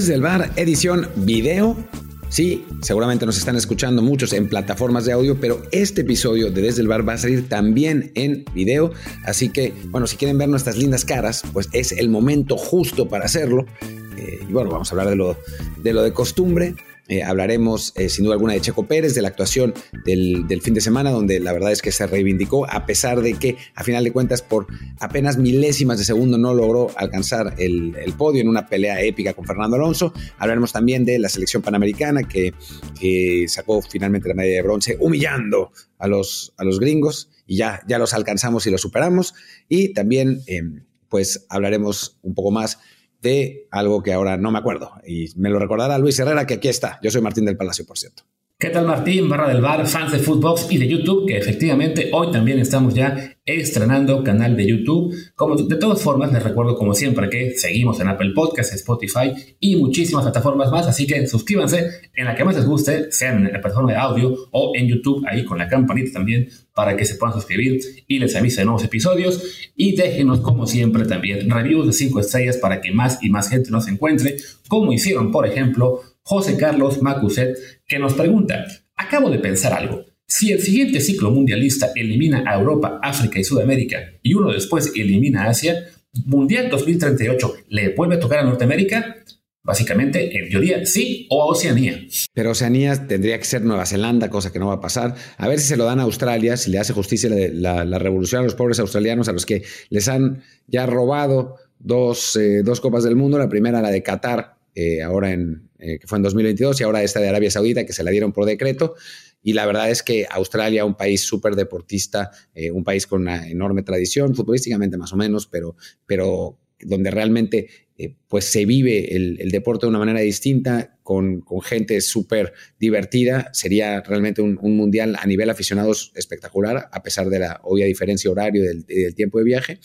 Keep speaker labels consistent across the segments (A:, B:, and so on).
A: Desde el bar, edición video. Sí, seguramente nos están escuchando muchos en plataformas de audio, pero este episodio de Desde el Bar va a salir también en video. Así que, bueno, si quieren ver nuestras lindas caras, pues es el momento justo para hacerlo. Eh, y bueno, vamos a hablar de lo de, lo de costumbre. Eh, hablaremos eh, sin duda alguna de Checo Pérez, de la actuación del, fin de semana, donde la verdad es que se reivindicó, a pesar de que a final de cuentas por apenas milésimas de segundo no logró alcanzar el, podio en una pelea épica con Fernando Alonso. Hablaremos también de la selección panamericana que, sacó finalmente la medalla de bronce, humillando a los, a los gringos y ya, ya los alcanzamos y los superamos. Y también em, pues hablaremos un poco más de algo que ahora no me acuerdo. Y me lo recordará Luis Herrera, que aquí está. Yo soy Martín del Palacio, por cierto.
B: ¿Qué tal Martín, barra del bar, fans de Footbox y de YouTube? Que efectivamente hoy también estamos ya estrenando canal de YouTube. Como de todas formas, les recuerdo como siempre que seguimos en Apple Podcasts, Spotify y muchísimas plataformas más. Así que suscríbanse en la que más les guste, sea en la plataforma de audio o en YouTube, ahí con la campanita también, para que se puedan suscribir y les avise nuevos episodios. Y déjenos como siempre también reviews de 5 estrellas para que más y más gente nos encuentre, como hicieron por ejemplo José Carlos Macuset, que nos pregunta, acabo de pensar algo. Si el siguiente ciclo mundialista elimina a Europa, África y Sudamérica y uno después elimina a Asia, Mundial 2038 le vuelve a tocar a Norteamérica? Básicamente, en teoría, sí o a Oceanía.
A: Pero Oceanía tendría que ser Nueva Zelanda, cosa que no va a pasar. A ver si se lo dan a Australia, si le hace justicia la, revolución a los pobres australianos, a los que les han ya robado dos, eh, dos copas del mundo. La primera, la de Qatar, eh, ahora en, eh, que fue en 2022, y ahora esta de Arabia Saudita, que se la dieron por decreto. Y la verdad es que Australia, un país súper deportista, eh, un país con una enorme tradición, futbolísticamente más o menos, pero, pero donde realmente pues se vive el, deporte de una manera distinta, con, con gente súper divertida, sería realmente un, mundial a nivel aficionados espectacular, a pesar de la obvia diferencia horario del, del tiempo de viaje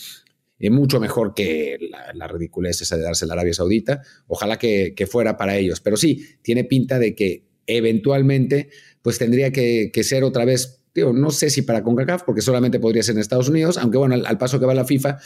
A: mucho mejor que la, ridiculez esa de darse la Arabia Saudita. Ojalá que, fuera para ellos. Pero sí, tiene pinta de que eventualmente pues tendría que, ser otra vez, digo, no sé si para CONCACAF, porque solamente podría ser en Estados Unidos, aunque bueno, al, paso que va la FIFA,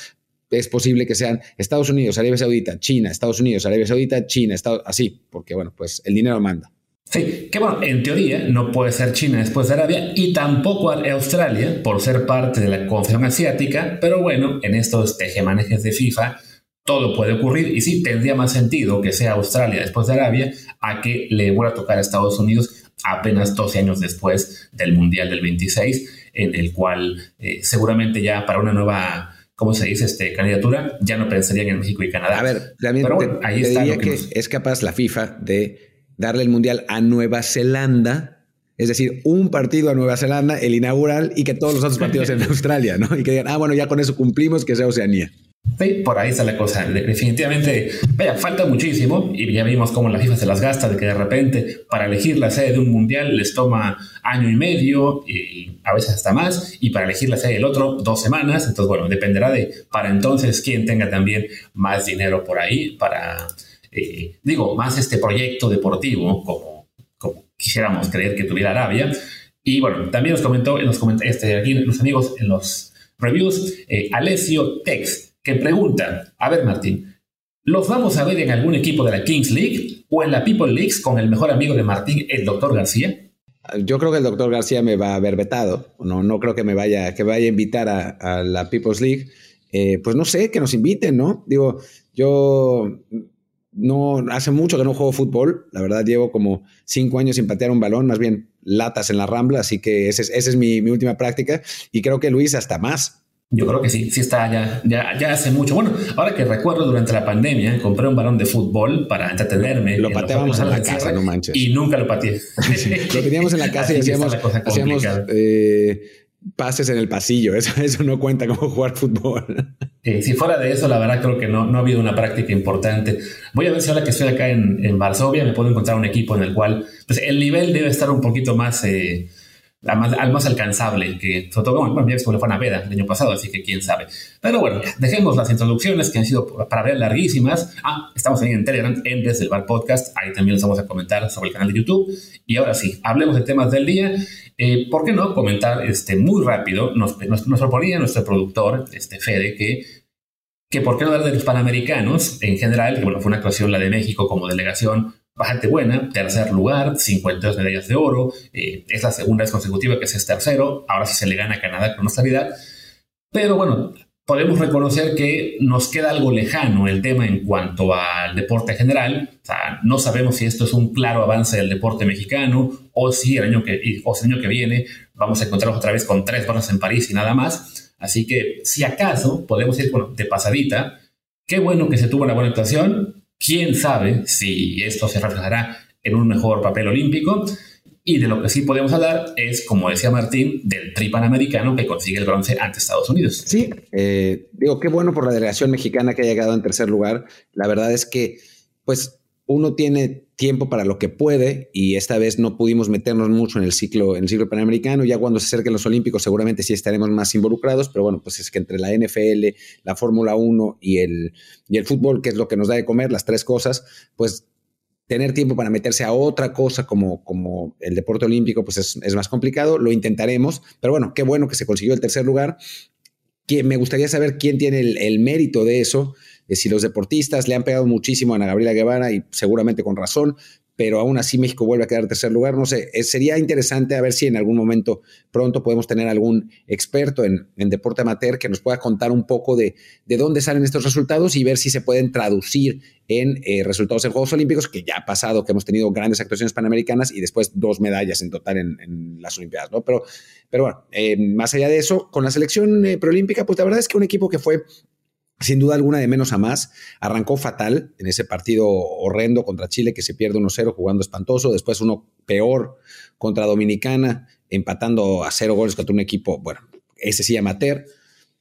A: es posible que sean Estados Unidos, Arabia Saudita, China, Estados Unidos, Arabia Saudita, China, Estados, así, porque bueno, pues el dinero manda.
B: Sí, que bueno, en teoría no puede ser China después de Arabia y tampoco Australia por ser parte de la Confederación Asiática, pero bueno, en estos tejemanejes de FIFA todo puede ocurrir y sí tendría más sentido que sea Australia después de Arabia a que le vuelva a tocar a Estados Unidos apenas 12 años después del Mundial del 26, en el cual eh, seguramente ya para una nueva ¿cómo se dice? Este, candidatura, ya no pensarían en México y Canadá.
A: A ver, también ahí está diría que, es capaz la FIFA de darle el Mundial a Nueva Zelanda, es decir, un partido a Nueva Zelanda, el inaugural, y que todos los otros partidos en Australia, ¿no? Y que digan, ah, bueno, ya con eso cumplimos, que sea Oceanía.
B: Sí, por ahí está la cosa. Definitivamente, vaya, falta muchísimo y ya vimos cómo la FIFA se las gasta de que de repente para elegir la sede de un mundial les toma año y medio y a veces hasta más y para elegir la sede del otro dos semanas. Entonces, bueno, dependerá de para entonces quién tenga también más dinero por ahí para eh, digo, más este proyecto deportivo como, como quisiéramos creer que tuviera Arabia. Y bueno, también nos comentó, nos comentó este, aquí los amigos en los reviews, eh, Alessio Tex, que pregunta, a ver Martín, ¿los vamos a ver en algún equipo de la Kings League o en la People League con el mejor amigo de Martín, el doctor García?
A: Yo creo que el doctor García me va a haber vetado, no, no creo que me vaya, que vaya a invitar a, la People's League. Eh, pues no sé, que nos inviten, ¿no? Digo, yo no hace mucho que no juego fútbol. La verdad, llevo como cinco años sin patear un balón, más bien latas en la rambla, así que esa es, mi, última práctica. Y creo que Luis hasta más.
B: Yo creo que sí, sí está ya, ya, hace mucho. Bueno, ahora que recuerdo durante la pandemia, compré un balón de fútbol para entretenerme.
A: Lo pateábamos en la casa, no manches.
B: Y nunca lo pateé.
A: lo teníamos en la casa y hacíamos, hacíamos eh, pases en el pasillo. Eso, eso no cuenta como jugar fútbol.
B: si fuera de eso, la verdad creo que no, no ha habido una práctica importante. Voy a ver si ahora que estoy acá en, en Varsovia me puedo encontrar un equipo en el cual pues, el nivel debe estar un poquito más, eh, más, más, alcanzable que sobre todo, bueno, ya fue a Naveda el año pasado, así que quién sabe. Pero bueno, dejemos las introducciones que han sido para ver larguísimas. Ah, estamos ahí en Telegram, en Desde el Bar Podcast, ahí también les vamos a comentar sobre el canal de YouTube. Y ahora sí, hablemos de temas del día. Eh, ¿Por qué no comentar este, muy rápido? Nos, nos, nos, proponía nuestro productor, este Fede, que que por qué no hablar de los Panamericanos en general, que bueno, fue una actuación la de México como delegación bastante buena, tercer lugar, 52 medallas de oro, eh, es la segunda vez consecutiva que es tercero, ahora sí se le gana a Canadá con austeridad, pero bueno, podemos reconocer que nos queda algo lejano el tema en cuanto al deporte general. O sea, no sabemos si esto es un claro avance del deporte mexicano o si el año que, o el año que viene vamos a encontrarnos otra vez con tres barras en París y nada más. Así que si acaso podemos ir de pasadita, qué bueno que se tuvo una buena actuación. Quién sabe si esto se reflejará en un mejor papel olímpico. Y de lo que sí podemos hablar es, como decía Martín, del tri panamericano que consigue el bronce ante Estados Unidos.
A: Sí, eh, digo, qué bueno por la delegación mexicana que ha llegado en tercer lugar. La verdad es que, pues, uno tiene tiempo para lo que puede y esta vez no pudimos meternos mucho en el ciclo, en el ciclo panamericano. Ya cuando se acerquen los Olímpicos seguramente sí estaremos más involucrados, pero bueno, pues es que entre la NFL, la Fórmula 1 y el, y el fútbol, que es lo que nos da de comer, las tres cosas, pues tener tiempo para meterse a otra cosa como, como el deporte olímpico, pues es, más complicado. Lo intentaremos, pero bueno, qué bueno que se consiguió el tercer lugar. Que me gustaría saber quién tiene el, mérito de eso. Eh, si los deportistas le han pegado muchísimo a Ana Gabriela Guevara y seguramente con razón, pero aún así México vuelve a quedar en tercer lugar. No sé, eh, sería interesante a ver si en algún momento pronto podemos tener algún experto en, deporte amateur que nos pueda contar un poco de, de, dónde salen estos resultados y ver si se pueden traducir en eh, resultados en Juegos Olímpicos, que ya ha pasado, que hemos tenido grandes actuaciones panamericanas y después dos medallas en total en, las Olimpiadas, ¿no? Pero, pero bueno, más allá de eso, con la selección preolímpica, pues la verdad es que un equipo que fue sin duda alguna de menos a más. Arrancó fatal en ese partido horrendo contra Chile que se pierde 1-0 jugando espantoso, después uno peor contra Dominicana, empatando a cero goles contra un equipo, bueno, ese sí amateur.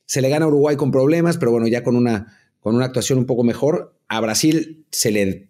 A: Se le gana a Uruguay con problemas, pero bueno, ya con una, con una actuación un poco mejor. A Brasil se le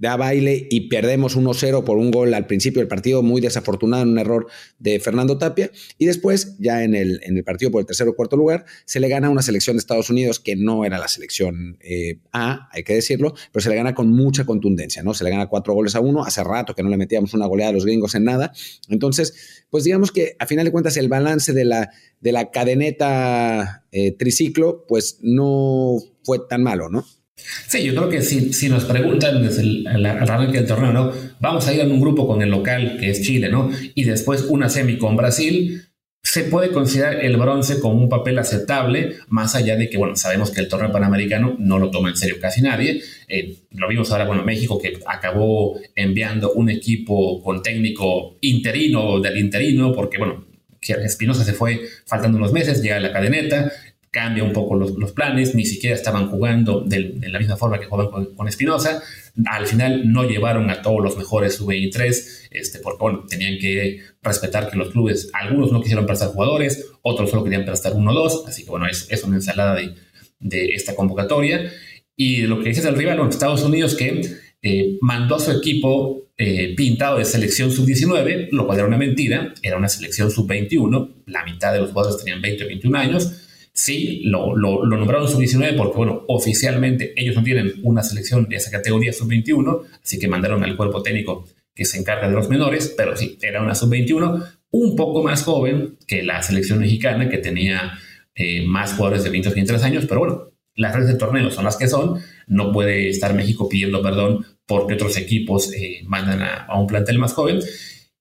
A: da baile y perdemos 1-0 por un gol al principio del partido, muy desafortunado, un error de Fernando Tapia. Y después, ya en el, en el partido por el tercer o cuarto lugar, se le gana a una selección de Estados Unidos que no era la selección eh, A, hay que decirlo, pero se le gana con mucha contundencia, ¿no? Se le gana cuatro goles a uno, hace rato que no le metíamos una goleada a los gringos en nada. Entonces, pues digamos que a final de cuentas el balance de la, de la cadeneta eh, triciclo, pues no fue tan malo, ¿no?
B: Sí, yo creo que si, si nos preguntan desde el, arranque del torneo, ¿no? Vamos a ir en un grupo con el local, que es Chile, ¿no? Y después una semi con Brasil, se puede considerar el bronce como un papel aceptable, más allá de que, bueno, sabemos que el torneo panamericano no lo toma en serio casi nadie. Eh, lo vimos ahora, bueno, México que acabó enviando un equipo con técnico interino del interino, porque, bueno, Espinosa se fue faltando unos meses, llega a la cadeneta, cambia un poco los, planes, ni siquiera estaban jugando de, la misma forma que jugaban con Espinosa. Al final no llevaron a todos los mejores sub-23, este, porque bueno, tenían que respetar que los clubes, algunos no quisieron prestar jugadores, otros solo querían prestar uno o dos, así que bueno, es, es una ensalada de, de, esta convocatoria. Y lo que dices del rival, bueno, Estados Unidos que eh, mandó a su equipo eh, pintado de selección sub-19, lo cual era una mentira, era una selección sub-21, la mitad de los jugadores tenían 20 o 21 años, Sí, lo, nombraron sub-19 porque, bueno, oficialmente ellos no tienen una selección de esa categoría sub-21, así que mandaron al cuerpo técnico que se encarga de los menores, pero sí, era una sub-21 un poco más joven que la selección mexicana, que tenía eh, más jugadores de 20 o 23 años, pero bueno, las redes de torneo son las que son, no puede estar México pidiendo perdón porque otros equipos eh, mandan a, un plantel más joven.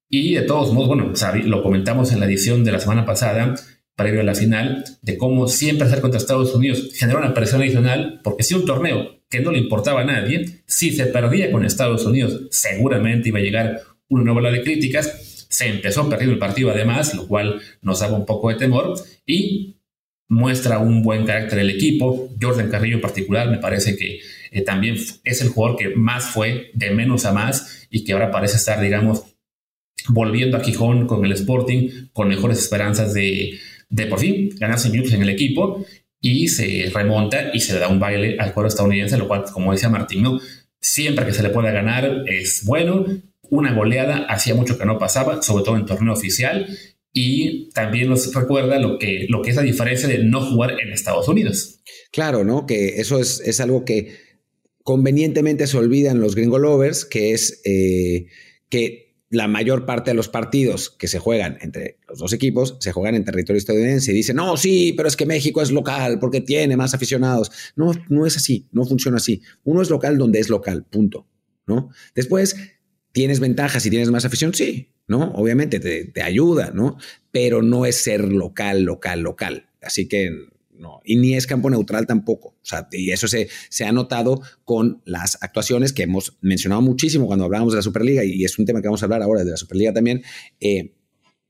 B: Y de todos modos, bueno, lo comentamos en la edición de la semana pasada, previo a la final, de cómo siempre hacer contra Estados Unidos generó una presión adicional, porque si un torneo que no le importaba a nadie, si se perdía con Estados Unidos, seguramente iba a llegar una nueva ola de críticas. Se empezó perdiendo el partido además, lo cual nos daba un poco de temor y muestra un buen carácter del equipo. Jordan Carrillo en particular me parece que eh, también es el jugador que más fue de menos a más y que ahora parece estar, digamos, volviendo a Gijón con el Sporting con mejores esperanzas de, de por fin ganarse minutos en el equipo y se remonta y se le da un baile al cuadro estadounidense, lo cual, como decía Martín, ¿no? siempre que se le pueda ganar es bueno. Una goleada hacía mucho que no pasaba, sobre todo en torneo oficial, y también nos recuerda lo que, lo que es la diferencia de no jugar en Estados Unidos.
A: Claro, ¿no? Que eso es, es algo que convenientemente se olvidan los gringo lovers, que es eh, que la mayor parte de los partidos que se juegan entre los dos equipos se juegan en territorio estadounidense y dicen, no, sí, pero es que México es local porque tiene más aficionados. No, no es así, no funciona así. Uno es local donde es local, punto. ¿no? Después, ¿tienes ventajas si tienes más afición? Sí, ¿no? Obviamente te, te ayuda, ¿no? Pero no es ser local, local, local. Así que no, y ni es campo neutral tampoco. O sea, y eso se, se ha notado con las actuaciones que hemos mencionado muchísimo cuando hablábamos de la Superliga, y es un tema que vamos a hablar ahora de la Superliga también. Eh,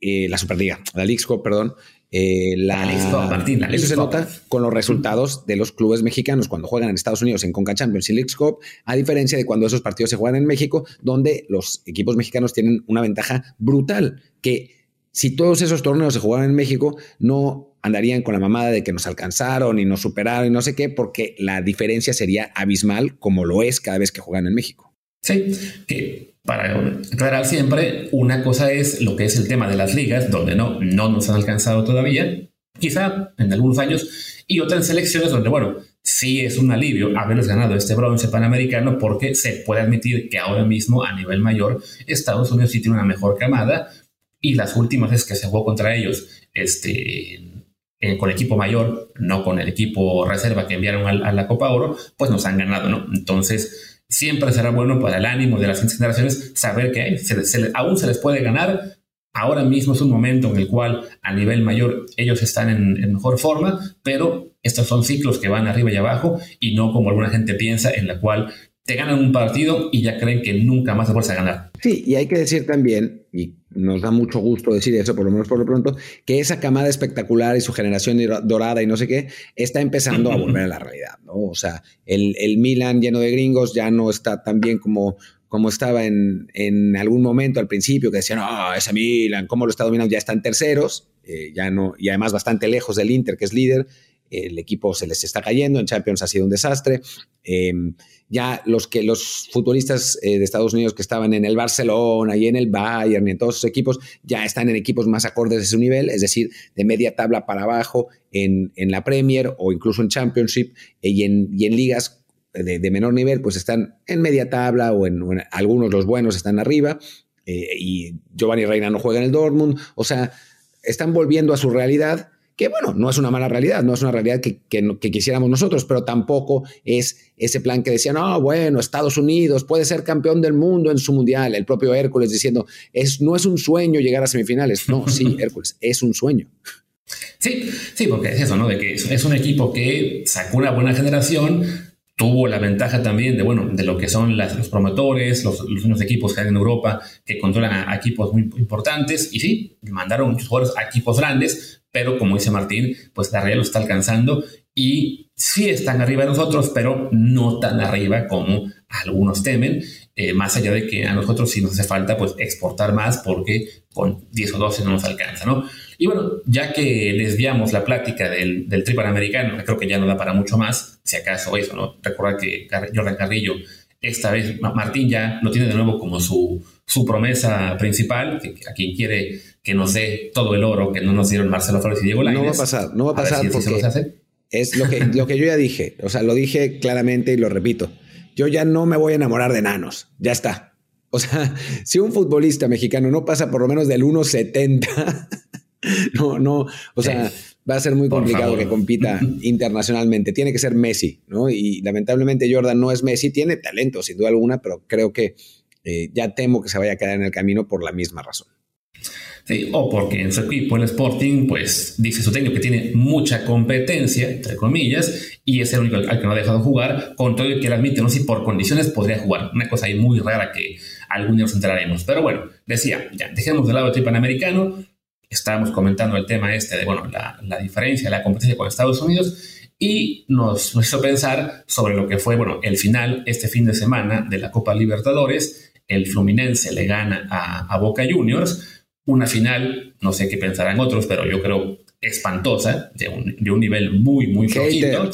A: eh, la Superliga, la League Cup, perdón. Eh, la, Martín, eso se nota con los resultados de los clubes mexicanos cuando juegan en Estados Unidos en Conca Champions y League Cup, a diferencia de cuando esos partidos se juegan en México, donde los equipos mexicanos tienen una ventaja brutal, que si todos esos torneos se jugaban en México, no andarían con la mamada de que nos alcanzaron y nos superaron y no sé qué, porque la diferencia sería abismal como lo es cada vez que juegan en México.
B: Sí, que para aclarar siempre, una cosa es lo que es el tema de las ligas, donde no, no nos han alcanzado todavía, quizá en algunos años, y otras selecciones donde, bueno, sí es un alivio haberles ganado este bronce panamericano porque se puede admitir que ahora mismo a nivel mayor Estados Unidos sí tiene una mejor camada y las últimas veces que se jugó contra ellos, este, eh, con equipo mayor, no con el equipo reserva que enviaron a, la Copa Oro, pues nos han ganado, ¿no? Entonces, siempre será bueno para el ánimo de las generaciones saber que aún se les puede ganar. Ahora mismo es un momento en el cual a nivel mayor ellos están en, en mejor forma, pero estos son ciclos que van arriba y abajo y no como alguna gente piensa en la cual te ganan un partido y ya creen que nunca más se vuelve a ganar.
A: Sí, y hay que decir también, y nos da mucho gusto decir eso, por lo menos por lo pronto, que esa camada espectacular y su generación dorada y no sé qué, está empezando a volver a la realidad, ¿no? O sea, el, el Milan lleno de gringos ya no está tan bien como, como estaba en, en algún momento al principio, que decían, ah, ese Milan, ¿cómo lo está dominando? Ya están terceros, eh, ya no, y además bastante lejos del Inter, que es líder, el equipo se les está cayendo, en Champions ha sido un desastre. Em, ya los que los futbolistas eh, de Estados Unidos que estaban en el Barcelona y en el Bayern y en todos esos equipos ya están en equipos más acordes de su nivel, es decir, de media tabla para abajo en, la Premier o incluso en Championship eh, y, en, en ligas de, menor nivel, pues están en media tabla o en, algunos los buenos están arriba eh, y Giovanni Reina no juega en el Dortmund, o sea, están volviendo a su realidad que bueno, no es una mala realidad, no es una realidad que, quisiéramos nosotros, pero tampoco es ese plan que decía, no, bueno, Estados Unidos puede ser campeón del mundo en su mundial, el propio Hércules diciendo, es, no es un sueño llegar a semifinales, no, sí, Hércules, es un sueño.
B: Sí, sí, porque es eso, ¿no? De que es un equipo que sacó una buena generación, tuvo la ventaja también de, bueno, de lo que son los promotores, los, los equipos que hay en Europa que controlan a, equipos muy importantes y sí, mandaron muchos jugadores a equipos grandes, pero como dice Martín, pues la realidad lo está alcanzando y sí están arriba de nosotros, pero no tan arriba como algunos temen, eh, más allá de que a nosotros sí nos hace falta pues exportar más porque con 10 o 12 no nos alcanza, ¿no? Y bueno, ya que desviamos la plática del, del trip americano, creo que ya no da para mucho más, si acaso eso, ¿no? Recordar que Jordan Carrillo, esta vez Martín ya lo tiene de nuevo como su, su promesa principal, que a quien quiere que nos dé todo el oro que no nos dieron Marcelo Flores y Diego Lainez.
A: No va a pasar, no va a pasar porque es lo que, lo que yo ya dije, o sea, lo dije claramente y lo repito. Yo ya no me voy a enamorar de enanos, ya está. O sea, si un futbolista mexicano no pasa por lo menos del 1.70, no, no, o sea, va a ser muy complicado que compita internacionalmente. Tiene que ser Messi, ¿no? Y lamentablemente Jordan no es Messi, tiene talento, sin duda alguna, pero creo que eh, ya temo que se vaya a quedar en el camino por la misma razón.
B: Sí, o porque en su equipo, el Sporting, pues dice su técnico que tiene mucha competencia, entre comillas, y es el único al, que no ha dejado jugar, con todo el que él admite, no sé si por condiciones podría jugar. Una cosa ahí muy rara que algún día nos enteraremos. Pero bueno, decía, ya, dejemos de lado el trip panamericano, estábamos comentando el tema este de, bueno, la, la diferencia, la competencia con Estados Unidos, y nos, nos, hizo pensar sobre lo que fue, bueno, el final este fin de semana de la Copa Libertadores. El Fluminense le gana a, a Boca Juniors una final, no sé qué pensarán otros, pero yo creo espantosa, de un, de un nivel muy, muy flojito.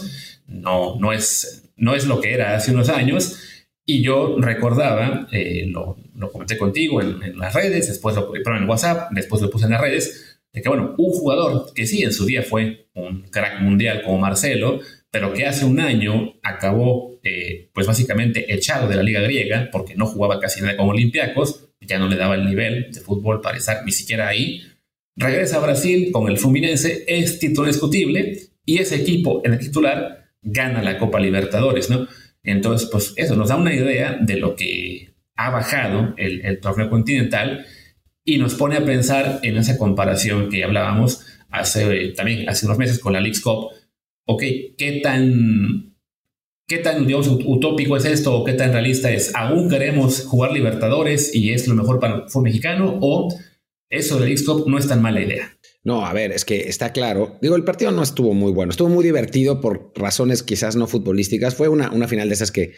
B: No, no, es, no es lo que era hace unos años. Y yo recordaba, eh, lo, lo, comenté contigo en, las redes, después lo pero en WhatsApp, después lo puse en las redes, de que, bueno, un jugador que sí en su día fue un crack mundial como Marcelo, pero que hace un año acabó, eh, pues básicamente echado de la liga griega porque no jugaba casi nada con Olympiacos, ya no le daba el nivel de fútbol para estar ni siquiera ahí. Regresa a Brasil con el Fluminense, es título discutible y ese equipo en el titular gana la Copa Libertadores, ¿no? Entonces, pues eso nos da una idea de lo que ha bajado el, el torneo continental y nos pone a pensar en esa comparación que hablábamos hace también hace unos meses con la League's Cup. Ok, ¿qué tan, qué tan digamos, utópico es esto o qué tan realista es? ¿Aún queremos jugar Libertadores y es lo mejor para el fútbol mexicano o eso de League's Cup no es tan mala idea?
A: No, a ver, es que está claro. Digo, el partido no estuvo muy bueno, estuvo muy divertido por razones quizás no futbolísticas. Fue una, una final de esas que,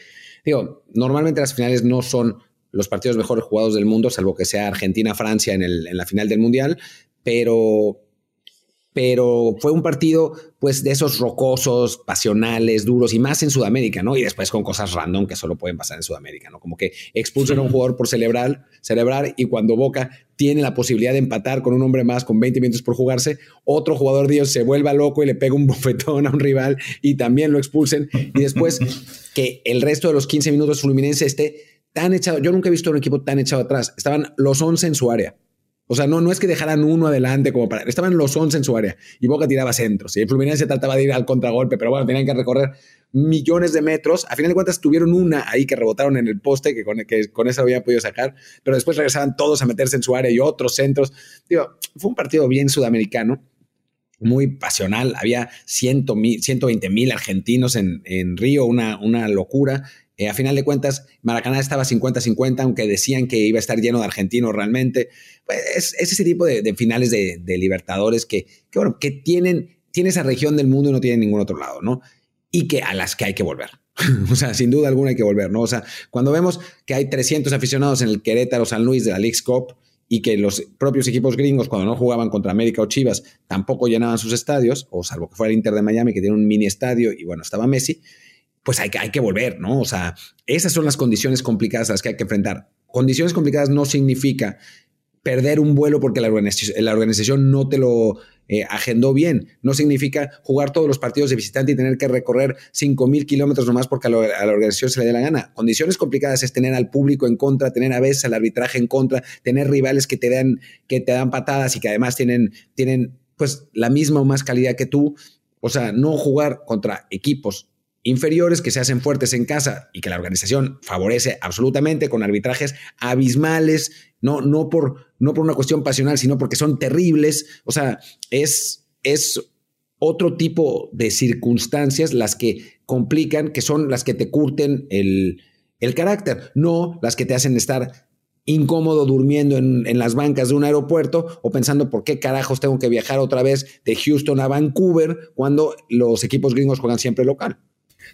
A: digo, normalmente las finales no son los partidos mejores jugados del mundo, salvo que sea Argentina-Francia en, en la final del Mundial, pero pero fue un partido pues de esos rocosos, pasionales, duros y más en Sudamérica, ¿no? Y después con cosas random que solo pueden pasar en Sudamérica, ¿no? Como que expulsan a un jugador por celebrar, celebrar y cuando Boca tiene la posibilidad de empatar con un hombre más con 20 minutos por jugarse, otro jugador de ellos se vuelva loco y le pega un bofetón a un rival y también lo expulsen y después que el resto de los 15 minutos Fluminense esté tan echado, yo nunca he visto un equipo tan echado atrás, estaban los 11 en su área o sea, no, no es que dejaran uno adelante como para. Estaban los 11 en su área y Boca tiraba centros. Y el Fluminense trataba de ir al contragolpe, pero bueno, tenían que recorrer millones de metros. A final de cuentas, tuvieron una ahí que rebotaron en el poste, que con, que con eso habían podido sacar, pero después regresaban todos a meterse en su área y otros centros. Digo, fue un partido bien sudamericano, muy pasional. Había 120 mil argentinos en, en Río, una, una locura. Eh, a final de cuentas, Maracaná estaba 50-50, aunque decían que iba a estar lleno de argentinos realmente. Pues es, ese tipo de, finales de, Libertadores que, que tienen, tiene esa región del mundo y no tiene ningún otro lado, ¿no? Y que a las que hay que volver. o sea, sin duda alguna hay que volver, ¿no? O sea, cuando vemos que hay 300 aficionados en el Querétaro San Luis de la League's Cup y que los propios equipos gringos, cuando no jugaban contra América o Chivas, tampoco llenaban sus estadios, o salvo que fuera el Inter de Miami, que tiene un mini estadio y bueno, estaba Messi, pues hay que, hay que volver, ¿no? O sea, esas son las condiciones complicadas a las que hay que enfrentar. Condiciones complicadas no significa perder un vuelo porque la organización, no te lo eh, agendó bien. No significa jugar todos los partidos de visitante y tener que recorrer 5.000 kilómetros nomás porque a, la organización se le dé la gana. Condiciones complicadas es tener al público en contra, tener a veces al arbitraje en contra, tener rivales que te dan, que te dan patadas y que además tienen, tienen pues la misma o más calidad que tú. O sea, no jugar contra equipos inferiores que se hacen fuertes en casa y que la organización favorece absolutamente con arbitrajes abismales, no, no, por, no por una cuestión pasional, sino porque son terribles. O sea, es, es otro tipo de circunstancias las que complican, que son las que te curten el, el carácter, no las que te hacen estar incómodo durmiendo en, en, las bancas de un aeropuerto o pensando por qué carajos tengo que viajar otra vez de Houston a Vancouver cuando los equipos gringos juegan siempre local.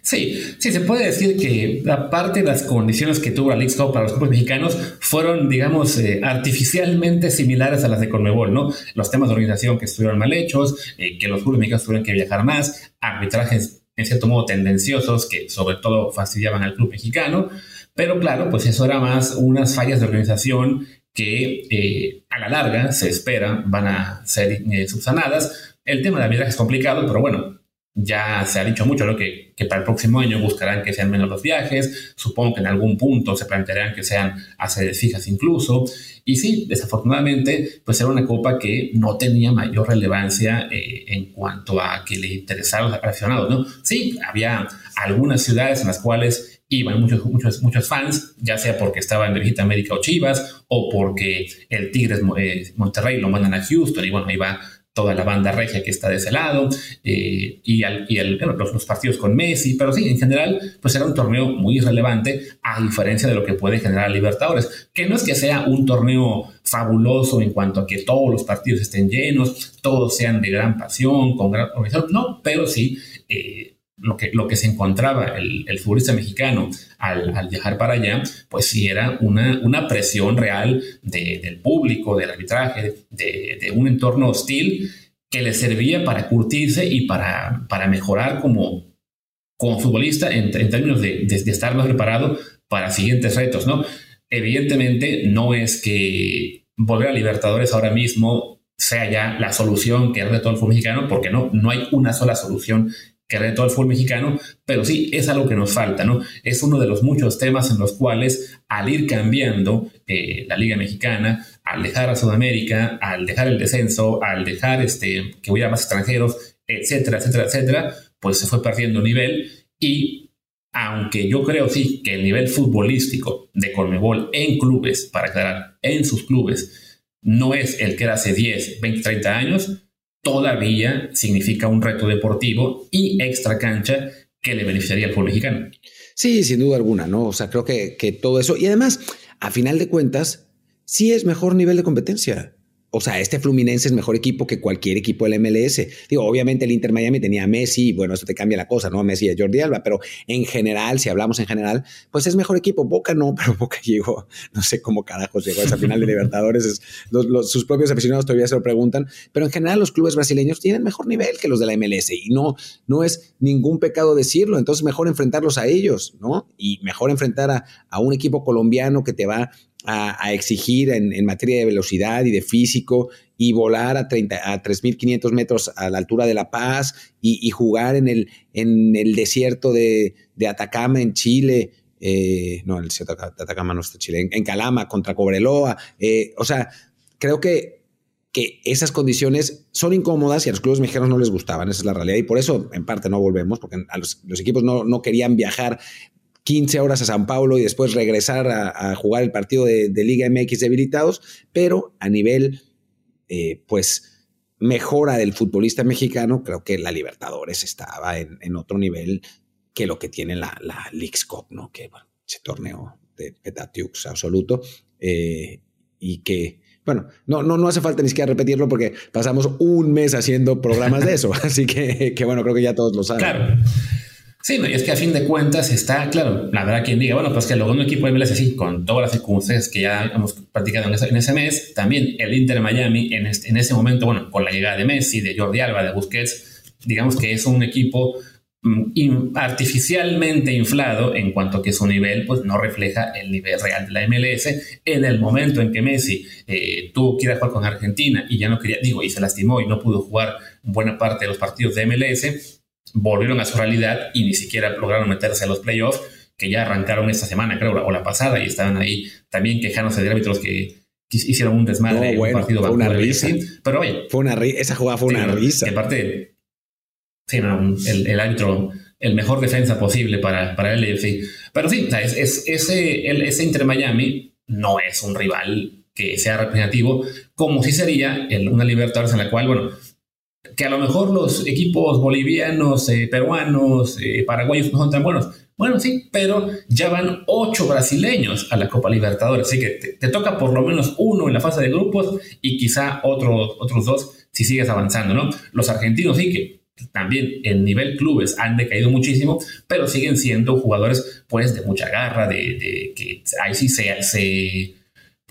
B: Sí, sí, se puede decir que aparte de las condiciones que tuvo la League para los clubes mexicanos fueron, digamos, eh, artificialmente similares a las de Conmebol, ¿no? Los temas de organización que estuvieron mal hechos, eh, que los clubes mexicanos tuvieron que viajar más, arbitrajes en cierto modo tendenciosos que sobre todo fastidiaban al club mexicano, pero claro, pues eso era más unas fallas de organización que eh, a la larga se espera van a ser subsanadas. El tema de arbitraje es complicado, pero bueno, ya se ha dicho mucho lo que, que, para el próximo año buscarán que sean menos los viajes, supongo que en algún punto se plantearán que sean a sedes fijas incluso, y sí, desafortunadamente, pues era una copa que no tenía mayor relevancia eh, en cuanto a que le interesara a los aficionados, ¿no? Sí, había algunas ciudades en las cuales iban muchos, muchos, muchos fans, ya sea porque estaba en Visita América o Chivas, o porque el Tigres eh, Monterrey lo mandan a Houston, y bueno, iba toda la banda regia que está de ese lado eh, y, y el, los, partidos con Messi, pero sí, en general, pues era un torneo muy relevante a diferencia de lo que puede generar Libertadores, que no es que sea un torneo fabuloso en cuanto a que todos los partidos estén llenos, todos sean de gran pasión, con gran organización, no, pero sí eh, lo que, lo que se encontraba el, el futbolista mexicano al, al, viajar para allá, pues sí era una, una presión real de, del público, del arbitraje, de, de, un entorno hostil que le servía para curtirse y para, para mejorar como, como futbolista en, en términos de, de, estar más preparado para siguientes retos, ¿no? Evidentemente no es que volver a Libertadores ahora mismo sea ya la solución que de todo el fútbol mexicano, porque no, no hay una sola solución que de todo el fútbol mexicano, pero sí es algo que nos falta, ¿no? Es uno de los muchos temas en los cuales al ir cambiando eh, la Liga Mexicana, al dejar a Sudamérica, al dejar el descenso, al dejar este, que hubiera más extranjeros, etcétera, etcétera, etcétera, pues se fue perdiendo nivel y aunque yo creo sí que el nivel futbolístico de Colmebol en clubes, para aclarar, en sus clubes, no es el que era hace 10, 20, 30 años, todavía significa un reto deportivo y extra cancha que le beneficiaría al fútbol mexicano.
A: Sí, sin duda alguna, ¿no? O sea, creo que, que todo eso. Y además, a final de cuentas, sí es mejor nivel de competencia o sea, este Fluminense es mejor equipo que cualquier equipo del MLS. Digo, obviamente el Inter Miami tenía a Messi, bueno, eso te cambia la cosa, ¿no? Messi y a Jordi Alba, pero en general, si hablamos en general, pues es mejor equipo. Boca no, pero Boca llegó, no sé cómo carajos llegó a esa final de Libertadores. sus propios aficionados todavía se lo preguntan, pero en general los clubes brasileños tienen mejor nivel que los de la MLS y no, no es ningún pecado decirlo. Entonces, mejor enfrentarlos a ellos, ¿no? Y mejor enfrentar a, a un equipo colombiano que te va a, exigir en, materia de velocidad y de físico y volar a, 30, a 3.500 metros a la altura de La Paz y, jugar en el, en el desierto de, Atacama en Chile. Eh, no, el desierto de Atacama no está en Chile, en, Calama contra Cobreloa. Eh, o sea, creo que, que esas condiciones son incómodas y a los clubes mexicanos no les gustaban, esa es la realidad. Y por eso, en parte, no volvemos, porque los, los equipos no, no, querían viajar 15 horas a San Paulo y después regresar a, jugar el partido de, Liga MX debilitados, pero a nivel, eh, pues, mejora del futbolista mexicano, creo que la Libertadores estaba en, otro nivel que lo que tiene la, la Cup, ¿no? Que, bueno, ese torneo de Petatiux absoluto eh, y que, bueno, no, no, no hace falta ni siquiera repetirlo porque pasamos un mes haciendo programas de eso, así que, que bueno, creo que ya todos lo saben.
B: Claro. Sí, y es que a fin de cuentas está, claro, la verdad quien diga, bueno, pues que luego un equipo de MLS así, con todas las circunstancias que ya hemos practicado en ese, mes, también el Inter Miami en, este, en ese momento, bueno, con la llegada de Messi, de Jordi Alba, de Busquets, digamos que es un equipo mm, artificialmente inflado en cuanto a que su nivel pues no refleja el nivel real de la MLS en el momento en que Messi eh, tuvo que ir a jugar con Argentina y ya no quería, digo, y se lastimó y no pudo jugar buena parte de los partidos de MLS volvieron a su realidad y ni siquiera lograron meterse a los playoffs, que ya arrancaron esta semana, creo, o la pasada, y estaban ahí también quejándose de árbitros que, hicieron un desmadre
A: no,
B: un partido
A: fue una risa.
B: Pero oye,
A: fue una esa jugada fue una risa.
B: Que aparte, sí, el, el, árbitro, el mejor defensa posible para, para el sí. Pero sí, es, ese, el, ese Inter Miami no es un rival que sea representativo, como si sería una Libertadores en la cual, bueno, que a lo mejor los equipos bolivianos, eh, peruanos, eh, paraguayos no son tan buenos. Bueno, sí, pero ya van ocho brasileños a la Copa Libertadores, así que te, toca por lo menos uno en la fase de grupos y quizá otros otros dos si sigues avanzando, ¿no? Los argentinos sí que también el nivel clubes han decaído muchísimo, pero siguen siendo jugadores pues de mucha garra, de, que ahí sí se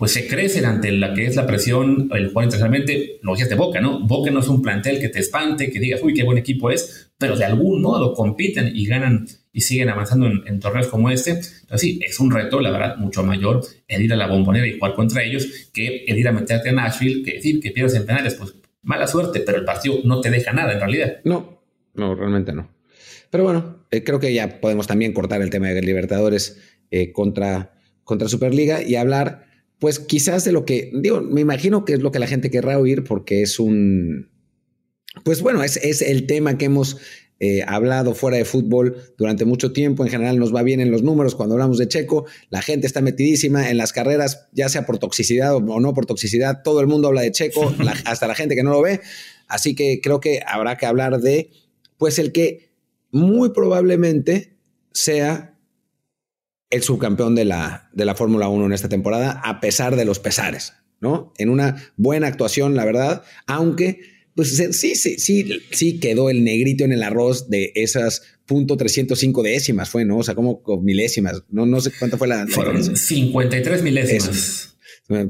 B: pues se crecen ante la que es la presión, el jugar internacionalmente, lo decías de Boca, ¿no? Boca no es un plantel que te espante, que digas, uy, qué buen equipo es, pero de algún modo compiten y ganan y siguen avanzando en, torneos como este. Entonces sí, es un reto, la verdad, mucho mayor el ir a la bombonera y jugar contra ellos que el ir a meterte a Nashville, que decir que pierdes en penales, pues mala suerte, pero el partido no te deja nada en realidad.
A: No, no, realmente no. Pero bueno, eh, creo que ya podemos también cortar el tema de Libertadores eh, contra, contra Superliga y hablar pues quizás de lo que, digo, me imagino que es lo que la gente querrá oír porque es un, pues bueno, es, es el tema que hemos eh, hablado fuera de fútbol durante mucho tiempo. En general nos va bien en los números cuando hablamos de Checo. La gente está metidísima en las carreras, ya sea por toxicidad o no por toxicidad. Todo el mundo habla de Checo, hasta la gente que no lo ve. Así que creo que habrá que hablar de, pues el que muy probablemente sea el subcampeón de la, de la Fórmula 1 en esta temporada, a pesar de los pesares, ¿no? En una buena actuación, la verdad, aunque pues sí, sí, sí, sí quedó el negrito en el arroz de esas punto .305 décimas, fue, ¿no? O sea, como milésimas, no, no sé cuánto fue la...
B: Fueron 53 milésimas.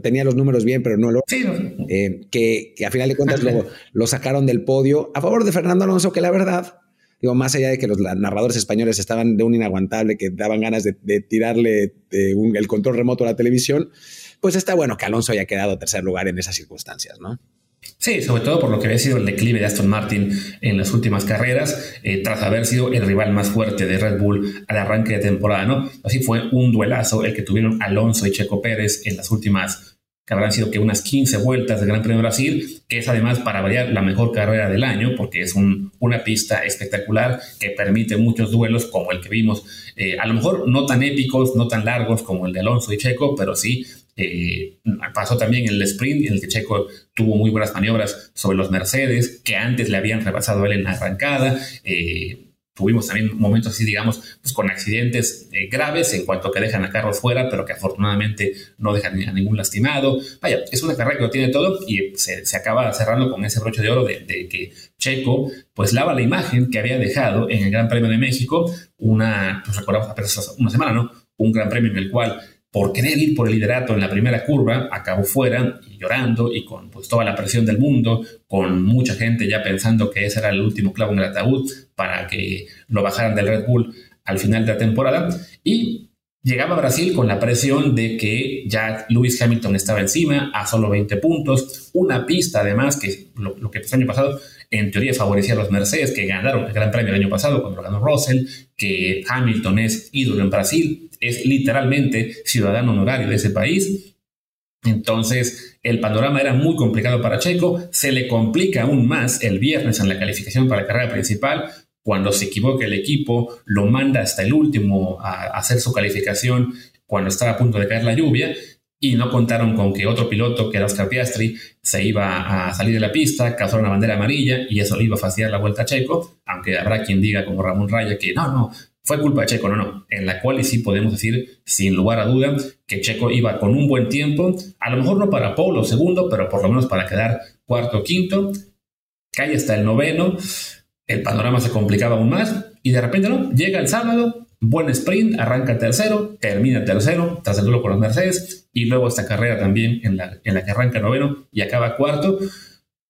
A: Tenía los números bien, pero no lo... Sí. Eh, que, que, a final de cuentas lo, lo sacaron del podio a favor de Fernando Alonso, que la verdad Digo, más allá de que los narradores españoles estaban de un inaguantable, que daban ganas de, tirarle el control remoto a la televisión, pues está bueno que Alonso haya quedado tercer lugar en esas circunstancias, ¿no?
B: Sí, sobre todo por lo que había sido el declive de Aston Martin en las últimas carreras, eh, tras haber sido el rival más fuerte de Red Bull al arranque de temporada, ¿no? Así fue un duelazo el que tuvieron Alonso y Checo Pérez en las últimas, que habrán sido que unas 15 vueltas del Gran Premio de Brasil, que es además para variar la mejor carrera del año, porque es una pista espectacular que permite muchos duelos como el que vimos, eh, a lo mejor no tan épicos, no tan largos como el de Alonso y Checo, pero sí eh, pasó también el sprint en el que Checo tuvo muy buenas maniobras sobre los Mercedes, que antes le habían rebasado a él en la arrancada. Eh, tuvimos también momentos así, digamos, pues con accidentes eh, graves en cuanto que dejan a carros fuera, pero que afortunadamente no dejan a ningún lastimado. Vaya, es una carrera que lo tiene todo y se, acaba cerrando con ese broche de oro de, que Checo pues lava la imagen que había dejado en el Gran Premio de México, una, pues recordamos apenas una semana, ¿no? Un Gran Premio en el cual por querer ir por el liderato en la primera curva, acabó fuera y llorando y con pues, toda la presión del mundo, con mucha gente ya pensando que ese era el último clavo en el ataúd para que lo bajaran del Red Bull al final de la temporada. Y llegaba a Brasil con la presión de que ya Lewis Hamilton estaba encima a solo 20 puntos, una pista además que lo, que pasó el año pasado en teoría favorecía a los Mercedes que ganaron el Gran Premio el año pasado cuando lo ganó Russell, que Hamilton es ídolo en Brasil, es literalmente ciudadano honorario de ese país. Entonces, el panorama era muy complicado para Checo. Se le complica aún más el viernes en la calificación para la carrera principal. Cuando se equivoca el equipo, lo manda hasta el último a hacer su calificación cuando estaba a punto de caer la lluvia y no contaron con que otro piloto, que era Oscar Piastri, se iba a salir de la pista, causó una bandera amarilla y eso le iba a fastidiar la vuelta a Checo, aunque habrá quien diga como Ramón Raya que no, no, fue culpa de Checo, no, no, en la cual y sí podemos decir sin lugar a duda que Checo iba con un buen tiempo, a lo mejor no para Polo segundo, pero por lo menos para quedar cuarto quinto, cae hasta el noveno, el panorama se complicaba aún más. Y de repente no, llega el sábado, buen sprint, arranca tercero, termina tercero tras el duelo con los Mercedes. Y luego esta carrera también en la, en la que arranca noveno y acaba cuarto.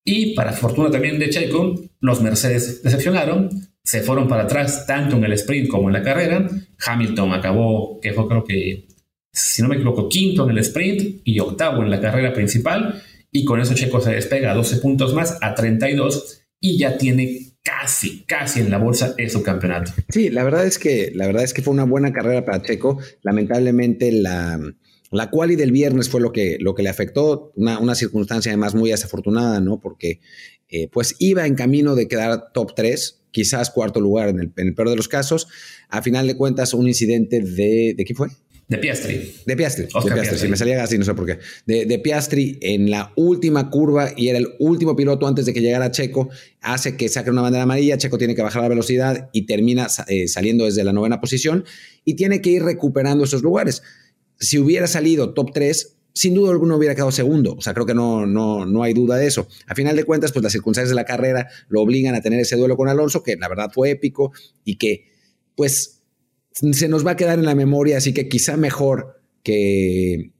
B: Y para fortuna también de Checo, los Mercedes decepcionaron, se fueron para atrás tanto en el sprint como en la carrera. Hamilton acabó, que fue creo que, si no me equivoco, quinto en el sprint y octavo en la carrera principal. Y con eso Checo se despega 12 puntos más a 32 y ya tiene casi, casi en la bolsa de su campeonato.
A: Sí, la verdad es que, la verdad es que fue una buena carrera para Checo. Lamentablemente la, la quali del viernes fue lo que, lo que le afectó, una, circunstancia además muy desafortunada, ¿no? Porque eh, pues iba en camino de quedar top 3, quizás cuarto lugar en el, peor de los casos. A final de cuentas, un incidente de... ¿De qué fue?
B: De Piastri.
A: De Piastri. de Piastri. Si me salía así, no sé por qué. De, Piastri en la última curva y era el último piloto antes de que llegara Checo, hace que saque una bandera amarilla. Checo tiene que bajar la velocidad y termina eh, saliendo desde la novena posición y tiene que ir recuperando esos lugares. Si hubiera salido top 3, sin duda alguno hubiera quedado segundo. O sea, creo que no, no, no hay duda de eso. A final de cuentas, pues las circunstancias de la carrera lo obligan a tener ese duelo con Alonso, que la verdad fue épico y que, pues, se nos va a quedar en la memoria, así que quizá mejor que,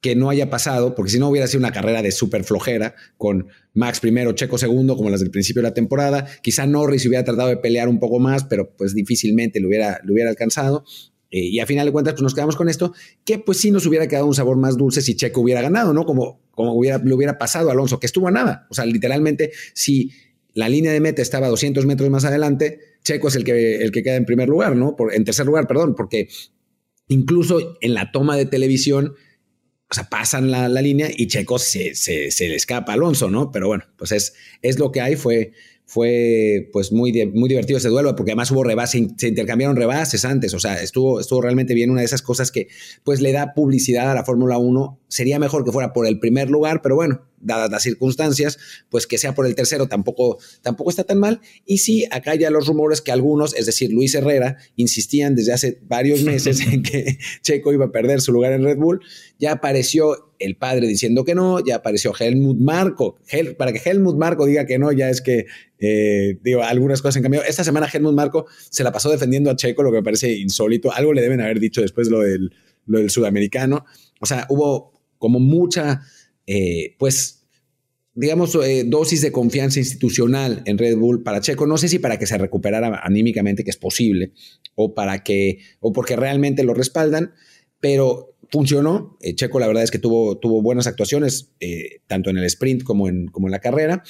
A: que no haya pasado, porque si no hubiera sido una carrera de súper flojera, con Max primero, Checo segundo, como las del principio de la temporada. Quizá Norris hubiera tratado de pelear un poco más, pero pues difícilmente lo hubiera, lo hubiera alcanzado. Eh, y a final de cuentas, pues nos quedamos con esto, que pues sí nos hubiera quedado un sabor más dulce si Checo hubiera ganado, ¿no? Como, como hubiera, le hubiera pasado a Alonso, que estuvo a nada. O sea, literalmente, si la línea de meta estaba 200 metros más adelante, Checo es el que, el que queda en primer lugar, ¿no? Por, en tercer lugar, perdón, porque incluso en la toma de televisión, o sea, pasan la, línea y Checo se, se, se, le escapa a Alonso, ¿no? Pero bueno, pues es, es lo que hay, fue, fue pues muy, muy divertido ese duelo, porque además hubo rebases, se intercambiaron rebases antes, o sea, estuvo, estuvo realmente bien una de esas cosas que pues le da publicidad a la Fórmula 1. Sería mejor que fuera por el primer lugar, pero bueno, dadas las circunstancias, pues que sea por el tercero tampoco, tampoco está tan mal. Y sí, acá ya los rumores que algunos, es decir, Luis Herrera, insistían desde hace varios meses en que Checo iba a perder su lugar en Red Bull. Ya apareció el padre diciendo que no, ya apareció Helmut Marco. para que Helmut Marco diga que no, ya es que, eh, digo, algunas cosas han cambiado. Esta semana Helmut Marco se la pasó defendiendo a Checo, lo que me parece insólito. Algo le deben haber dicho después lo del, lo del sudamericano. O sea, hubo como mucha eh, pues, digamos, eh, dosis de confianza institucional en Red Bull para Checo. No sé si para que se recuperara anímicamente, que es posible, o para que, o porque realmente lo respaldan. pero funcionó. Eh, Checo, la verdad es que tuvo, tuvo buenas actuaciones, eh, tanto en el sprint como en, como en la carrera.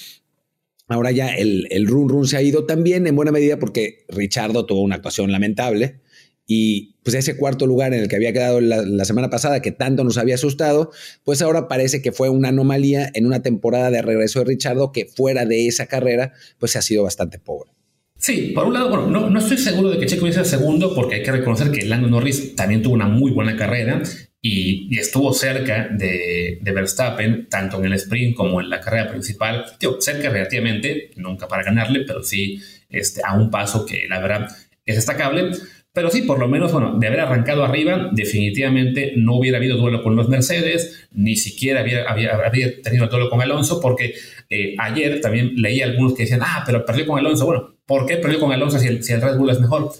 A: Ahora ya el, el run run se ha ido también en buena medida porque Richardo tuvo una actuación lamentable. Y pues ese cuarto lugar en el que había quedado la, semana pasada, que tanto nos había asustado, pues ahora parece que fue una anomalía en una temporada de regreso de Richardo que fuera de esa carrera, pues ha sido bastante pobre.
B: Sí, por un lado, bueno, no, no estoy seguro de que Checo hubiese segundo, porque hay que reconocer que Lando Norris también tuvo una muy buena carrera y, estuvo cerca de, de, Verstappen, tanto en el sprint como en la carrera principal. Tío, cerca relativamente, nunca para ganarle, pero sí este, a un paso que la verdad es destacable. Pero sí, por lo menos, bueno, de haber arrancado arriba, definitivamente no hubiera habido duelo con los Mercedes, ni siquiera había, había, tenido duelo con Alonso, porque eh, ayer también leí algunos que decían, ah, pero perdió con Alonso. Bueno, ¿por qué perdió con Alonso si el, si el Red Bull es mejor?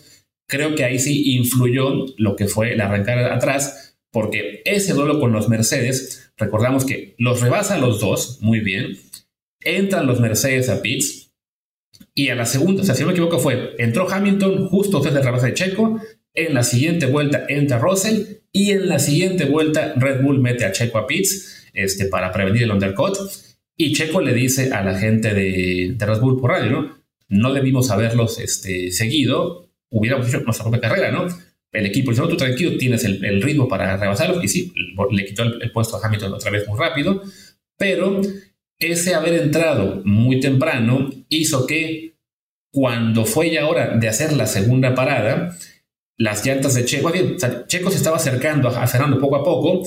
B: Creo que ahí sí influyó lo que fue la arrancada atrás, porque ese duelo con los Mercedes, recordamos que los rebasa los dos, muy bien, entran los Mercedes a pits, y a la segunda, o sea, si no me equivoco, fue, entró Hamilton justo desde la base de Checo, en la siguiente vuelta entra Russell y en la siguiente vuelta Red Bull mete a Checo a pits este, para prevenir el undercut. Y Checo le dice a la gente de, Red Bull por radio, ¿no? No debimos haberlos este, seguido, hubiéramos hecho nuestra propia carrera, ¿no? El equipo dice, no, tú tranquilo, tienes el, ritmo para rebasarlos. Y sí, le quitó el, el, puesto a Hamilton otra vez muy rápido, pero ese haber entrado muy temprano hizo que cuando fue ya hora de hacer la segunda parada, las llantas de Checo, se estaba acercando a Fernando poco a poco,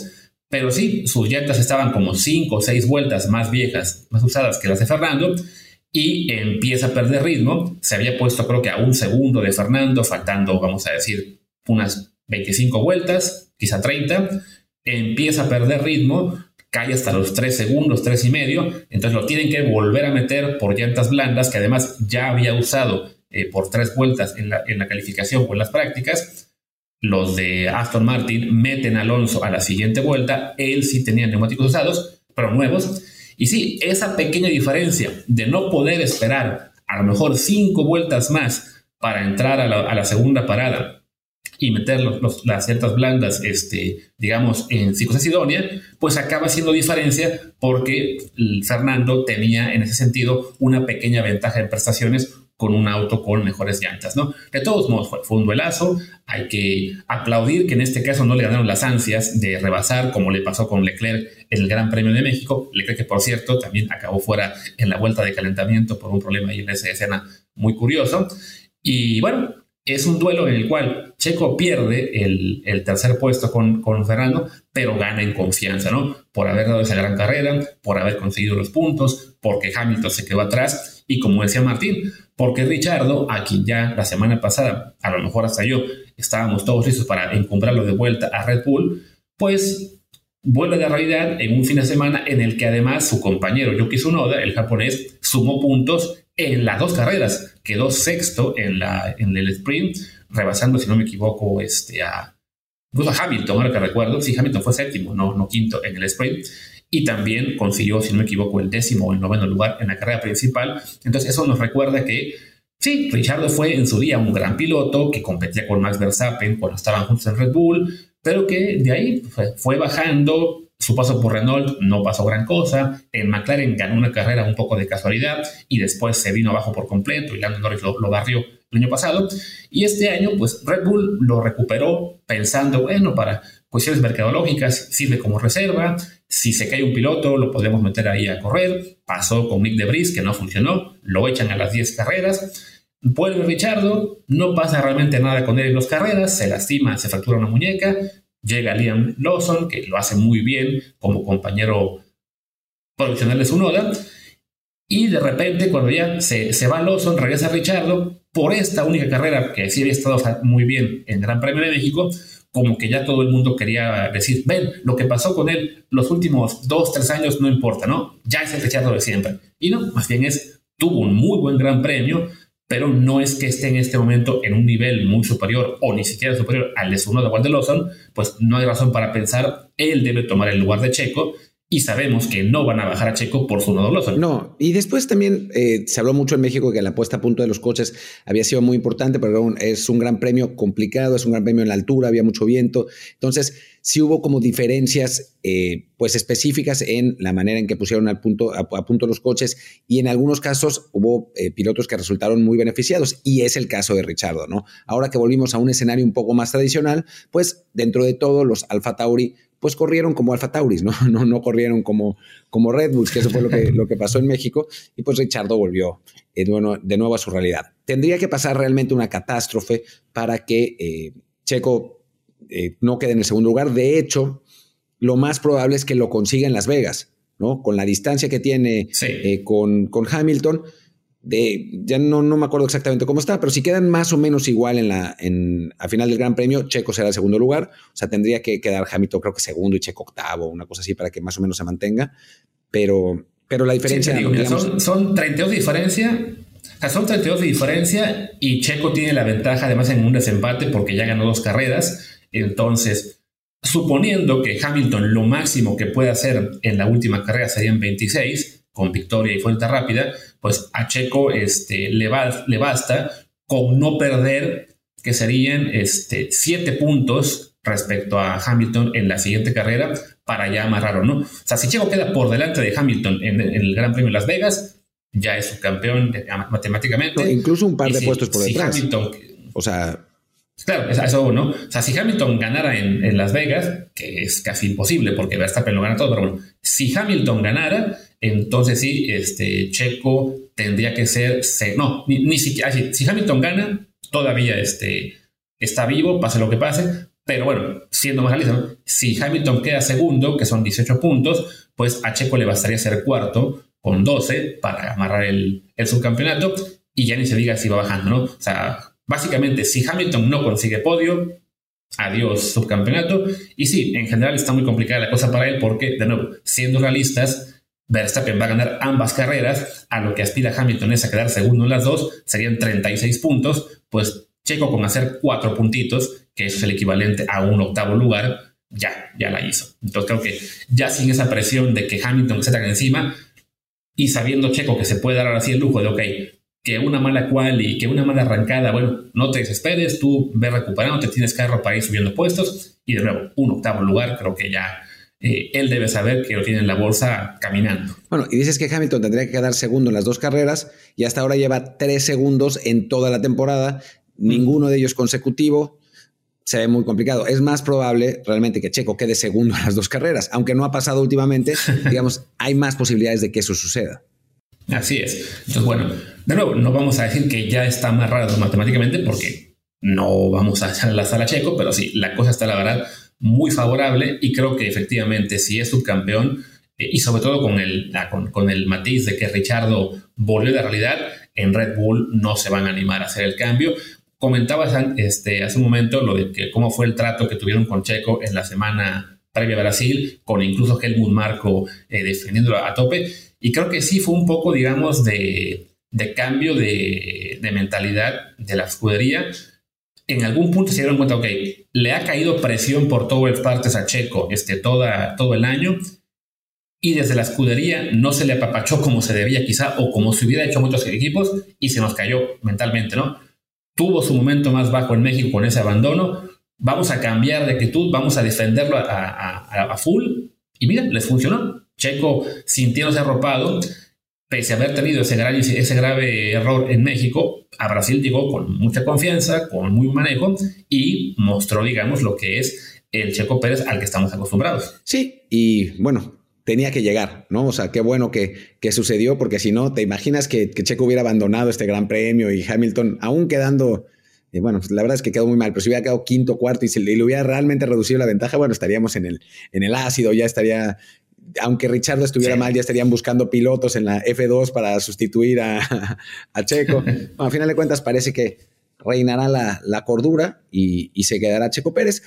B: pero sí, sus llantas estaban como cinco o seis vueltas más viejas, más usadas que las de Fernando, y empieza a perder ritmo. Se había puesto creo que a un segundo de Fernando, faltando, vamos a decir, unas 25 vueltas, quizá 30. Empieza a perder ritmo, cae hasta los 3 segundos, 3 y medio, entonces lo tienen que volver a meter por llantas blandas que además ya había usado eh, por tres vueltas en la, en la calificación o en las prácticas. Los de Aston Martin meten a Alonso a la siguiente vuelta, él sí tenía neumáticos usados, pero nuevos. Y sí, esa pequeña diferencia de no poder esperar a lo mejor cinco vueltas más para entrar a la, a la segunda parada y meter las ciertas blandas, este, digamos, en circunstancia idónea, pues acaba siendo diferencia porque Fernando tenía en ese sentido una pequeña ventaja en prestaciones con un auto con mejores llantas, ¿no? De todos modos, fue, un duelazo, hay que aplaudir que en este caso no le ganaron las ansias de rebasar como le pasó con Leclerc en el Gran Premio de México, Leclerc que por cierto también acabó fuera en la vuelta de calentamiento por un problema ahí en esa escena muy curioso, y bueno, es un duelo en el cual Checo pierde el, tercer puesto con, con, Fernando, pero gana en confianza, ¿no? Por haber dado esa gran carrera, por haber conseguido los puntos, porque Hamilton se quedó atrás y como decía Martín, porque Richardo, a quien ya la semana pasada, a lo mejor hasta yo, estábamos todos listos para encumbrarlo de vuelta a Red Bull, pues vuelve a realidad en un fin de semana en el que además su compañero Yuki Tsunoda, el japonés, sumó puntos en las dos carreras. Quedó sexto en, la, en el sprint, rebasando, si no me equivoco, este, a, incluso Hamilton, ahora que recuerdo. Sí, Hamilton fue séptimo, no, no quinto en el sprint. Y también consiguió, si no me equivoco, el décimo o el noveno lugar en la carrera principal. Entonces, eso nos recuerda que Sí, Richardo fue en su día un gran piloto que competía con Max Verstappen cuando estaban juntos en Red Bull, pero que de ahí fue bajando, su paso por Renault no pasó gran cosa. En McLaren ganó una carrera un poco de casualidad y después se vino abajo por completo y Lando Norris lo, barrió el año pasado. Y este año, pues Red Bull lo recuperó pensando, bueno, para cuestiones mercadológicas sirve como reserva. Si se cae un piloto, lo podemos meter ahí a correr. Pasó con Nick Debris, que no funcionó. Lo echan a las 10 carreras. Vuelve Richardo, no pasa realmente nada con él en las carreras, se lastima, se fractura una muñeca, Llega Liam Lawson, que lo hace muy bien como compañero profesional de su noda. Y de repente, cuando ya se, se va Lawson, regresa Richardo por esta única carrera que sí había estado muy bien en Gran Premio de México, como que ya todo el mundo quería decir, ven, lo que pasó con él los últimos dos, tres años no importa, ¿no? Ya es el Richardo de siempre. Y no, más bien es, tuvo un muy buen Gran Premio, pero no es que esté en este momento en un nivel muy superior o ni siquiera superior al de su uno de Lawson, pues no hay razón para pensar él debe tomar el lugar de Checo y sabemos que no van a bajar a Checo por su nodo
A: No, y después también eh, se habló mucho en México que la puesta a punto de los coches había sido muy importante, pero es un gran premio complicado, es un gran premio en la altura, había mucho viento. Entonces, sí hubo como diferencias eh, pues específicas en la manera en que pusieron al punto, a, punto los coches y en algunos casos hubo eh, pilotos que resultaron muy beneficiados y es el caso de Richardo, ¿no? Ahora que volvimos a un escenario un poco más tradicional, pues dentro de todo los Alfa Tauri pues corrieron como Alfa Tauris, ¿no? No, no corrieron como, como Red Bulls, que eso fue lo que, lo que pasó en México, y pues Richardo volvió eh, de, nuevo, a su realidad. Tendría que pasar realmente una catástrofe para que eh, Checo eh, no quede en el segundo lugar. De hecho, lo más probable es que lo consiga en Las Vegas, ¿no? Con la distancia que tiene con, con Hamilton, ya no, no me acuerdo exactamente cómo está, pero si quedan más o menos igual en la, en, a final del Gran Premio, Checo será el segundo lugar, o sea, tendría que quedar Hamilton creo que segundo y Checo octavo, una cosa así para que más o menos se mantenga, pero, pero la diferencia...
B: son, son 32 de diferencia, son 32 de diferencia y Checo tiene la ventaja además en un desempate porque ya ganó dos carreras, entonces suponiendo que Hamilton lo máximo que puede hacer en la última carrera serían 26, con victoria y fuente rápida, pues a Checo este, le, le basta con no perder, que serían este, siete puntos respecto a Hamilton en la siguiente carrera para ya amarrarlo, ¿no? O sea, si Checo queda por delante de Hamilton en, el Gran Premio de Las Vegas, ya es un campeón matemáticamente.
A: incluso un par de puestos por detrás. o sea,
B: Claro, eso ¿no? O sea, si Hamilton ganara en, en, Las Vegas, que es casi imposible porque Verstappen lo gana todo, pero bueno, si Hamilton ganara, entonces sí, este, Checo tendría que ser, no, ni, siquiera, si, Hamilton gana, todavía este, está vivo, pase lo que pase, pero bueno, siendo más realista, si Hamilton queda segundo, que son 18 puntos, pues a Checo le bastaría ser cuarto con 12 para amarrar el, el subcampeonato y ya ni se diga si va bajando, ¿no? O sea, básicamente, si Hamilton no consigue podio, adiós subcampeonato. Y sí, en general está muy complicada la cosa para él porque, de nuevo, siendo realistas, Verstappen va a ganar ambas carreras, a lo que aspira Hamilton es a quedar segundo en las dos, serían 36 puntos, pues Checo con hacer cuatro puntitos, que es el equivalente a un octavo lugar, ya, ya la hizo. Entonces creo que ya sin esa presión de que Hamilton se tenga encima y sabiendo Checo que se puede dar así el lujo de, ok, que una mala cual y que una mala arrancada, bueno, no te desesperes, tú ve recuperando, te tienes carro para ir subiendo puestos y de nuevo, un octavo lugar, creo que ya eh, él debe saber que lo tiene en la bolsa caminando.
A: Bueno, y dices que Hamilton tendría que quedar segundo en las dos carreras y hasta ahora lleva tres segundos en toda la temporada, ninguno de ellos consecutivo. Se ve muy complicado. Es más probable realmente que Checo quede segundo en las dos carreras, aunque no ha pasado últimamente. digamos, hay más posibilidades de que eso suceda.
B: Así es. Entonces, bueno, de nuevo, no vamos a decir que ya está amarrado matemáticamente porque no vamos a echar la sala a Checo, pero sí, la cosa está, la verdad, muy favorable y creo que efectivamente si es subcampeón eh, y sobre todo con el, con, el matiz de que Richardo volvió a la realidad, en Red Bull no se van a animar a hacer el cambio. Comentabas este, hace un momento lo de que cómo fue el trato que tuvieron con Checo en la semana previa a Brasil, con incluso Helmut Marco eh, defendiéndolo a tope. Y creo que sí fue un poco, digamos, de, de cambio de, de mentalidad de la escudería, en algún punto se dieron cuenta, ok, le ha caído presión por todo el partes a Checo este, toda, todo el año y desde la escudería no se le apapachó como se debía quizá o como se hubiera hecho muchos equipos y se nos cayó mentalmente, ¿no? Tuvo su momento más bajo en México con ese abandono, vamos a cambiar de actitud, vamos a defenderlo a, full y mira, les funcionó. Checo sintiéndose arropado, pese a haber tenido ese, grave error en México, a Brasil llegó con mucha confianza, con muy manejo y mostró, digamos, lo que es el Checo Pérez al que estamos acostumbrados.
A: Sí, y bueno, tenía que llegar, ¿no? O sea, qué bueno que, que sucedió, porque si no, te imaginas que, Checo hubiera abandonado este gran premio y Hamilton, aún quedando, eh, bueno, la verdad es que quedó muy mal, pero si hubiera quedado quinto, cuarto y, se, le hubiera realmente reducido la ventaja, bueno, estaríamos en el, en el ácido, ya estaría aunque Richard estuviera mal, ya estarían buscando pilotos en la F2 para sustituir a, Checo. a final de cuentas, parece que reinará la, cordura y, se quedará Checo Pérez.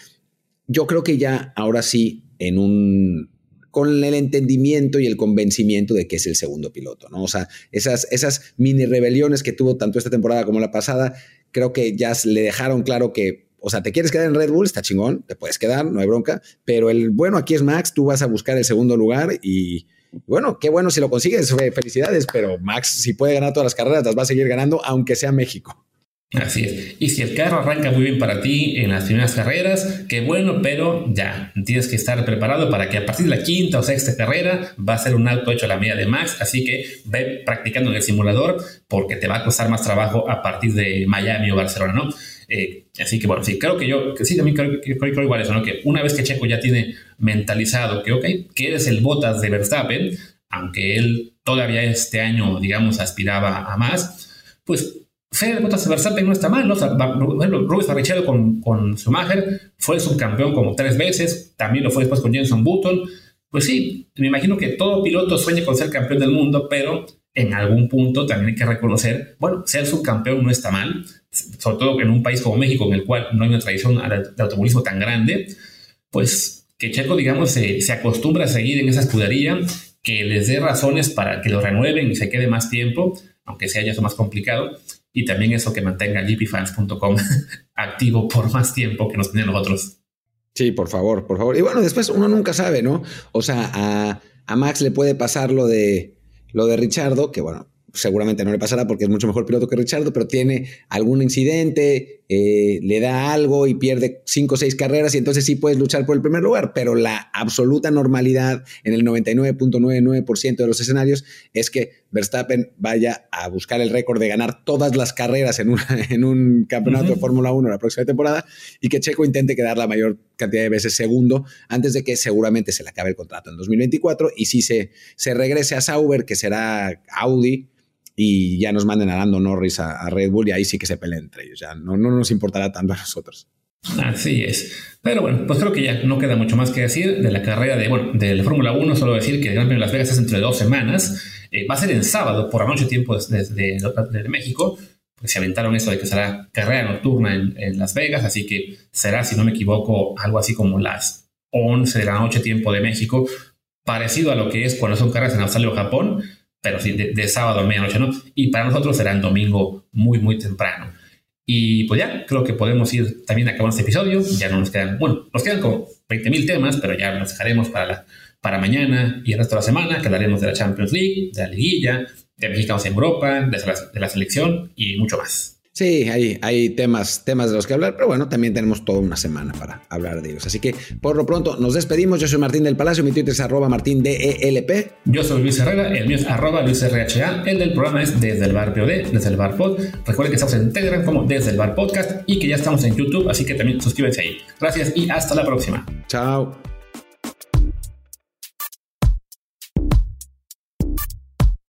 A: Yo creo que ya ahora sí, en un con el entendimiento y el convencimiento de que es el segundo piloto, ¿no? O sea, esas, esas mini rebeliones que tuvo tanto esta temporada como la pasada, creo que ya le dejaron claro que o sea, te quieres quedar en Red Bull, está chingón, te puedes quedar, no hay bronca, pero el bueno aquí es Max, tú vas a buscar el segundo lugar y bueno, qué bueno si lo consigues, felicidades, pero Max si puede ganar todas las carreras, las va a seguir ganando, aunque sea México.
B: Así es. Y si el carro arranca muy bien para ti en las primeras carreras, qué bueno, pero ya tienes que estar preparado para que a partir de la quinta o sexta carrera va a ser un alto hecho a la media de Max. Así que ve practicando en el simulador porque te va a costar más trabajo a partir de Miami o Barcelona, ¿no? Eh, así que bueno, sí, creo que yo, que sí, también creo, creo, igual eso, ¿no? Que una vez que Checo ya tiene mentalizado que, ok, que eres el botas de Verstappen, aunque él todavía este año, digamos, aspiraba a más, pues Federer contra Verstappen no está mal, ¿no? O sea, Rubens Barrichello con, con Schumacher fue subcampeón como tres veces, también lo fue después con Jenson Button. Pues sí, me imagino que todo piloto sueña con ser campeón del mundo, pero en algún punto también hay que reconocer, bueno, ser subcampeón no está mal, sobre todo en un país como México, en el cual no hay una tradición de automovilismo tan grande, pues que Checo, digamos, se, se acostumbra a seguir en esa escudería, que les dé razones para que lo renueven y se quede más tiempo, aunque sea ya eso más complicado, y también eso que mantenga gpfans.com activo por más tiempo que nos tienen nosotros.
A: Sí, por favor, por favor. Y bueno, después uno nunca sabe, ¿no? O sea, a, a Max le puede pasar lo de, lo de Richardo, que bueno, seguramente no le pasará porque es mucho mejor piloto que Richardo, pero tiene algún incidente, eh, le da algo y pierde cinco o seis carreras y entonces sí puedes luchar por el primer lugar, pero la absoluta normalidad en el 99.99% de los escenarios es que Verstappen vaya a buscar el récord de ganar todas las carreras en, en un campeonato de Fórmula 1 la próxima temporada y que Checo intente quedar la mayor cantidad de veces segundo antes de que seguramente se le acabe el contrato en 2024 y si se, se regrese a Sauber, que será Audi, y ya nos manden a Lando Norris a, Red Bull y ahí sí que se peleen entre ellos. Ya no, no nos importará tanto a nosotros.
B: Así es. Pero bueno, pues creo que ya no queda mucho más que decir de la carrera de, bueno, de la Fórmula 1. Solo decir que el Gran Premio de Las Vegas es entre dos semanas. Eh, va a ser en sábado por la noche tiempo desde de, México. Pues se aventaron eso de que será carrera nocturna en, en, Las Vegas. Así que será, si no me equivoco, algo así como las 11 de la noche tiempo de México. Parecido a lo que es cuando son carreras en Australia o Japón pero sí, de, sábado a medianoche, ¿no? Y para nosotros será el domingo muy, muy temprano. Y pues ya, creo que podemos ir también acabando este episodio. Ya no nos quedan, bueno, nos quedan como 20.000 temas, pero ya nos dejaremos para, la, para mañana y el resto de la semana, que hablaremos de la Champions League, de la liguilla, de mexicanos en Europa, de de la selección y mucho más.
A: Sí, hay, hay temas, temas de los que hablar, pero bueno, también tenemos toda una semana para hablar de ellos. Así que por lo pronto nos despedimos. Yo soy Martín del Palacio, mi Twitter es arroba martín DELP.
B: Yo soy Luis Herrera, el mío es arroba Luis RHA, el del programa es Desde el Bar POD, Desde el Bar Pod. Recuerden que estamos en Telegram como Desde el Bar Podcast y que ya estamos en YouTube, así que también suscríbanse ahí. Gracias y hasta la próxima.
A: Chao.